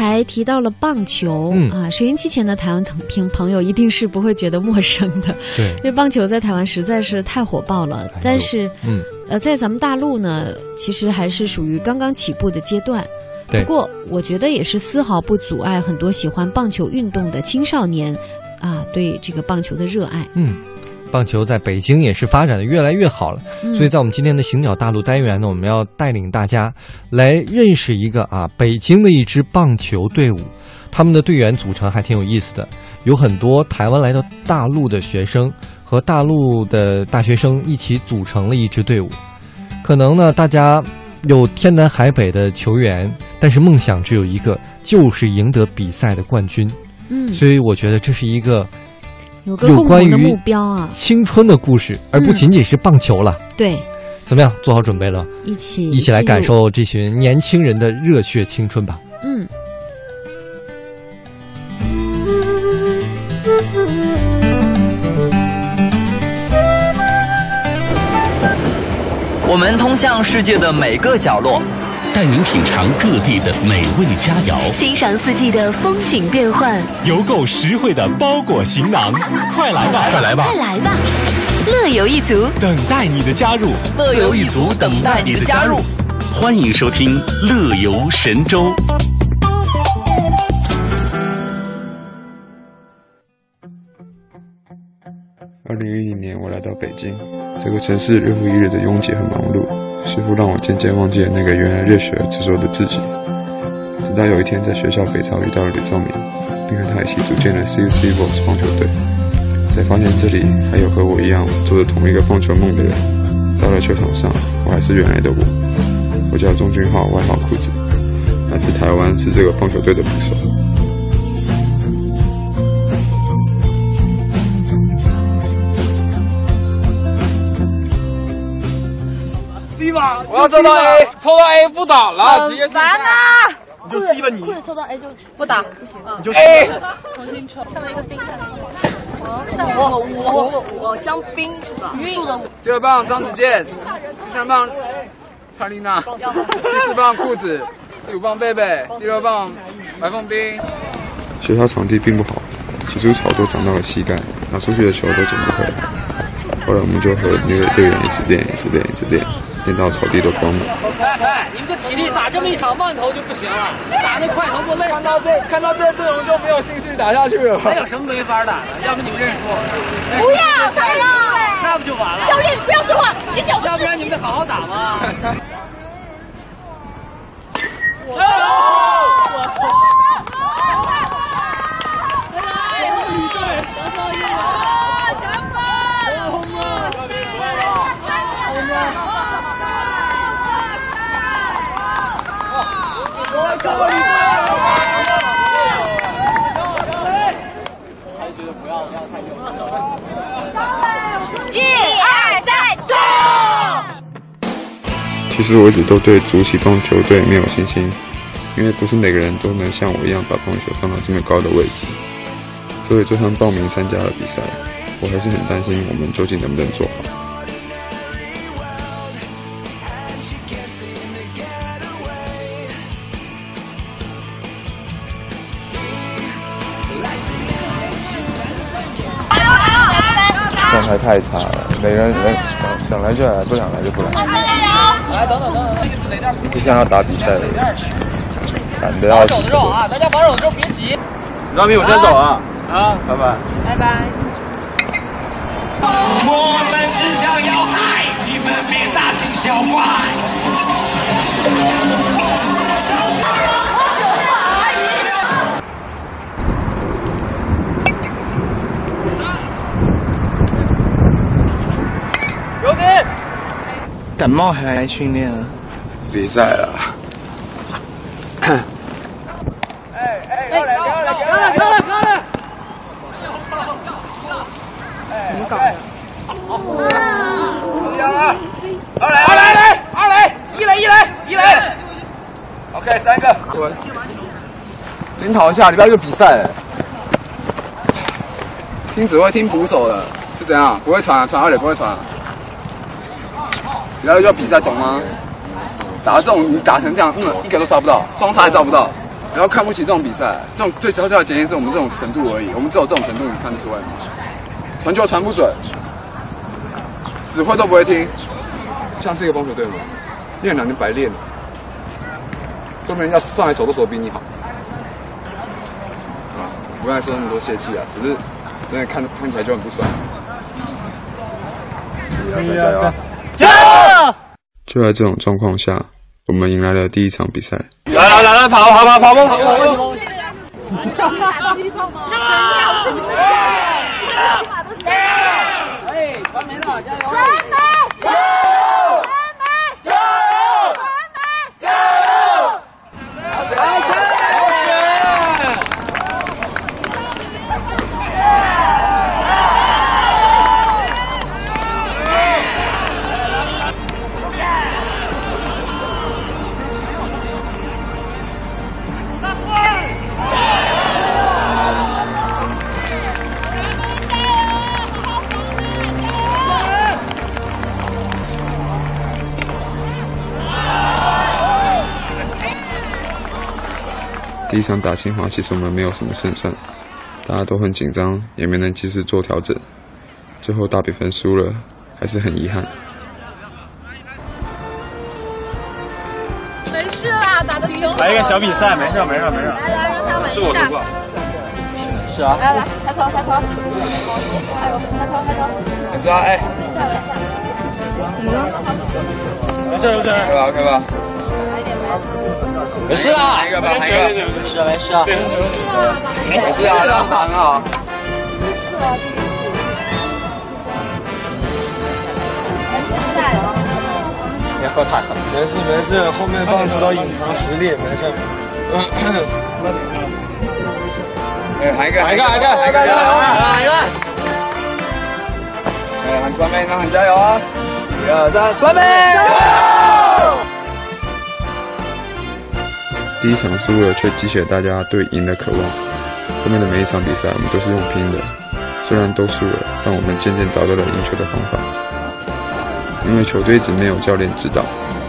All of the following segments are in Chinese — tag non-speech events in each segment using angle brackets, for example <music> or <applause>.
才提到了棒球、嗯啊，收音机前的台湾朋朋友一定是不会觉得陌生的，对因，为棒球在台湾实在是太火爆了。但是，嗯，呃，在咱们大陆呢，其实还是属于刚刚起步的阶段。对不过，我觉得也是丝毫不阻碍很多喜欢棒球运动的青少年啊对这个棒球的热爱。嗯，棒球在北京也是发展的越来越好了。嗯所以在我们今天的行脚大陆单元呢，我们要带领大家来认识一个啊北京的一支棒球队伍，他们的队员组成还挺有意思的，有很多台湾来到大陆的学生和大陆的大学生一起组成了一支队伍。可能呢，大家有天南海北的球员，但是梦想只有一个，就是赢得比赛的冠军。嗯，所以我觉得这是一个有个有共同的关于目标啊，青春的故事，而不嗯仅仅是棒球了。对，怎么样？做好准备了？一起一起来感。受这群年轻人的热血青春吧！嗯，我们通向世界的每个角落，带您品尝各地的美味佳肴，欣赏四季的风景变换，邮购实惠的包裹行囊，快来吧，快来吧！快来吧！乐游一族，等待你的加入。乐游一族等待你的加入。欢迎收听《乐游神州》。二零一一年，我来到北京，这个城市日复一日的拥挤和忙碌，似乎让我渐渐忘记了那个原来热血而执着的自己。直到有一天，在学校北操遇到了李兆明，并和他一起组建了 CUC Vols 棒球队，才发现这里还有和我一样做着同一个棒球梦的人。到了球场上，我还是原来的我，我叫钟俊浩，外号裤子，来自台湾，是这个棒球队的捕手。我要抽到 A，抽到 A 不打了，直接烦呐！你就 C 吧你裤子抽到 A 就不打，不行啊！你就 A，重新抽，上面一个冰，下面一个上我我我我江冰是吧？竖的第二棒张子健，第三棒蔡丽娜，第四棒裤子，第五棒贝贝，第六棒白凤冰。学校场地并不好，起初草都长到了膝盖，拿出去的球都捡不回来。后来我们就和那个队员一直练，一直练，一直练，练到草地都光了。哎，你们这体力打这么一场慢投就不行了，打那快投不累死。看到这看到这阵容就没有兴趣打下去了。还有什么没法打的？要不你们认输？不要，不要，那不就完了？教练不要说话，你讲要不然你们得好好打嘛。其实我一直都对竹崎棒球队没有信心，因为不是每个人都能像我一样把棒球放到这么高的位置。所以就算报名参加了比赛，我还是很担心我们究竟能不能做好。状态太差了，每个人人想想来就来，不想来就不来。来，等等等等，就像要打比赛得要死玩手的。肉啊！大家玩手的肉别急。老米，我先走了啊，拜拜。拜拜。我们感冒还来训练啊？比赛了，哎哎，漂亮漂亮漂亮漂亮漂亮！怎么搞的？加油啊！二垒二垒垒二垒一垒一垒一垒。OK，三个。滚！检讨一下，礼拜六比赛了。听指挥听捕手的，是怎样？不会传啊，传二垒不会传啊。然后就要比赛，懂吗？打这种你打成这样，嗯，一个都杀不到，双杀还抓不到。然后看不起这种比赛，这种最小小的检验是我们这种程度而已，我们只有这种程度，你看得出来吗？传球传不准，指挥都不会听，像是一个棒球队吗？练两年白练了，说明人家上来手都手比你好，啊，不要说那么多泄气啊，只是真的看看起来就很不爽。加油啊！加油！就在这种状况下，我们迎来了第一场比赛。来来来来，跑跑跑跑跑跑！加油！哎，传媒的加油！第一场打清华，其实我们没有什么胜算，大家都很紧张，也没能及时做调整，最后大比分输了，还是很遗憾。没事啦，打的挺好。来一个小比赛，没事没事没事。来来，让他稳一下。是啊。来来，抬头抬头，抬头抬头抬头。没事啊，哎。怎么了？没事没事。开吧开吧。没事啊，喊一个吧，喊一个。没事没事啊。没事啊，让他很好。别喝太狠。没事没事，后面棒知道隐藏实力，没事。<coughs> 哎，喊一个，喊一个，喊一个，喊一个，喊一个。哎，喊传媒，那喊加油啊！一二三，传媒！第一场输了，却激起了大家对赢的渴望。后面的每一场比赛，我们都是用拼的。虽然都输了，但我们渐渐找到了赢球的方法。因为球队一直没有教练指导，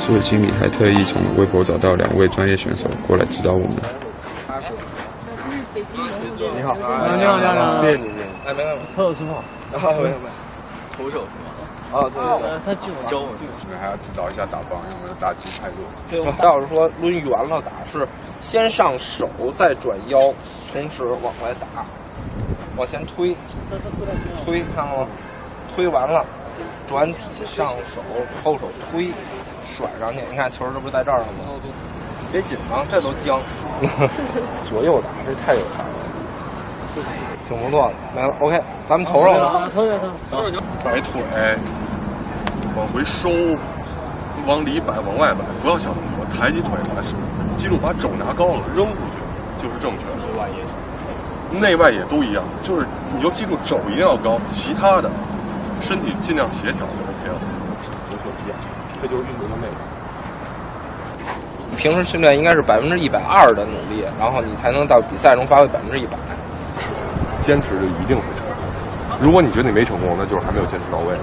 所以经理还特意从微博找到两位专业选手过来指导我们。你好，你好，你好，谢谢你，哎，没有没，投手是吗？啊，没有没有，投手是吗？啊，对对对，他教我教我。你们还要指导一下打棒，有没有打击态度？对，他要 <laughs> 是说抡圆了打，是先上手再转腰，同时往外打，往前推，推，看了吗？推完了，转体上手，后手推，甩上去。你看球这不是在这儿了吗？别紧张，这都僵。<laughs> 左右打，这太有才了，挺不错的。没了，OK，咱们投上吧。投投投。摆腿，往回收，往里摆，往外摆，不要想那么多。抬起腿，把手，记住把肘拿高了，扔出去就是正确的。内外也是。内外也都一样，就是你就记住肘一定要高，其他的。身体尽量协调就 OK 了。有手机啊，这就是运动的魅力。平时训练应该是百分之一百二的努力，然后你才能到比赛中发挥百分之一百。坚持就一定会成功。如果你觉得你没成功，那就是还没有坚持到位。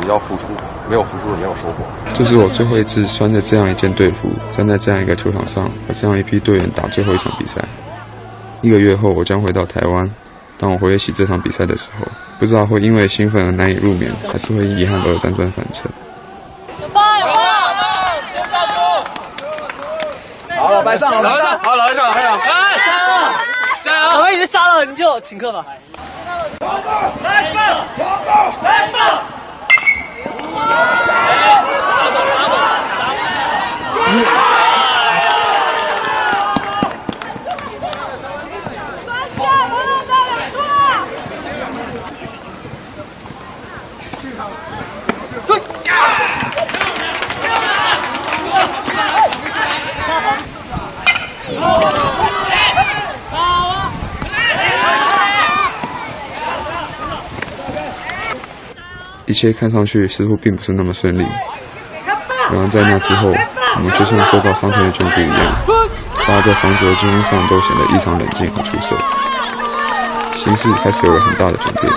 你要付出，没有付出的没有收获。这是我最后一次穿着这样一件队服，站在这样一个球场上，和这样一批队员打最后一场比赛。一个月后，我将回到台湾。当我回忆起这场比赛的时候，不知道会因为兴奋而难以入眠，还是会因遗憾而辗转反侧。有棒有棒！好，了白上，老白上，好，老白上，老白上，来，加油！我们已经杀了，你就请客吧。来吧，来棒！頼むよ!一切看上去似乎并不是那么顺利。然而在那之后，我们就像受到伤痛的眷顾一样，大家在防守的进攻上都显得异常冷静和出色，形势开始有了很大的转变。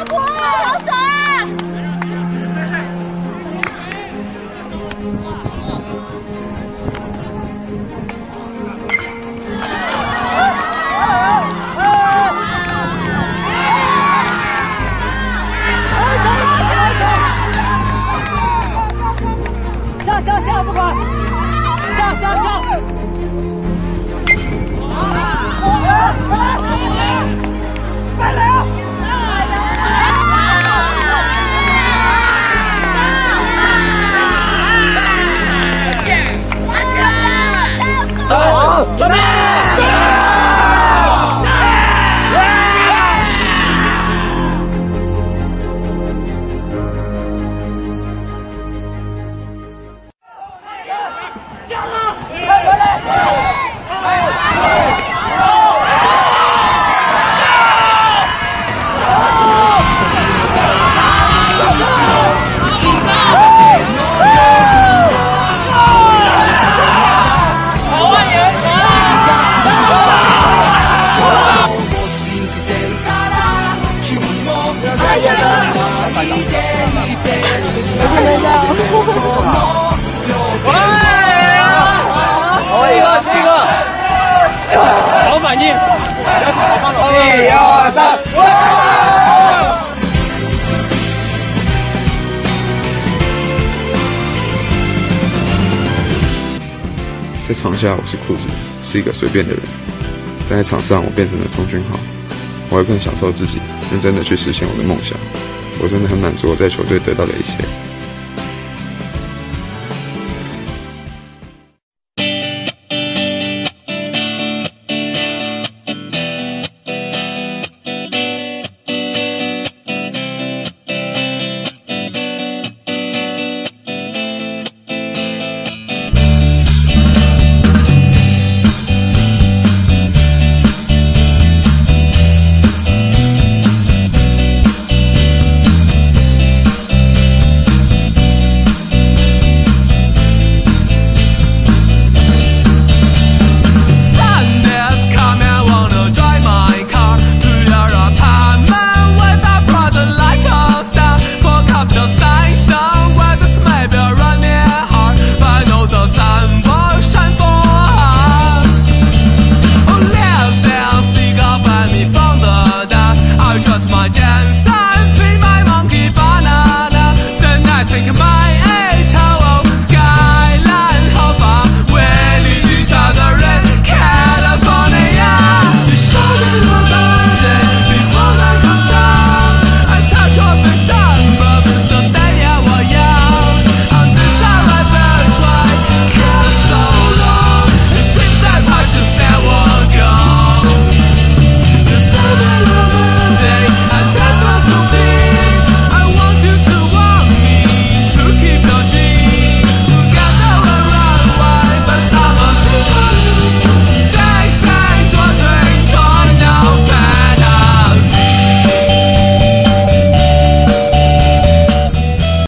二三，在场下我是裤子，是一个随便的人，但在场上我变成了钟俊浩，我会更享受自己，认真的去实现我的梦想。我真的很满足我在球队得到的一切。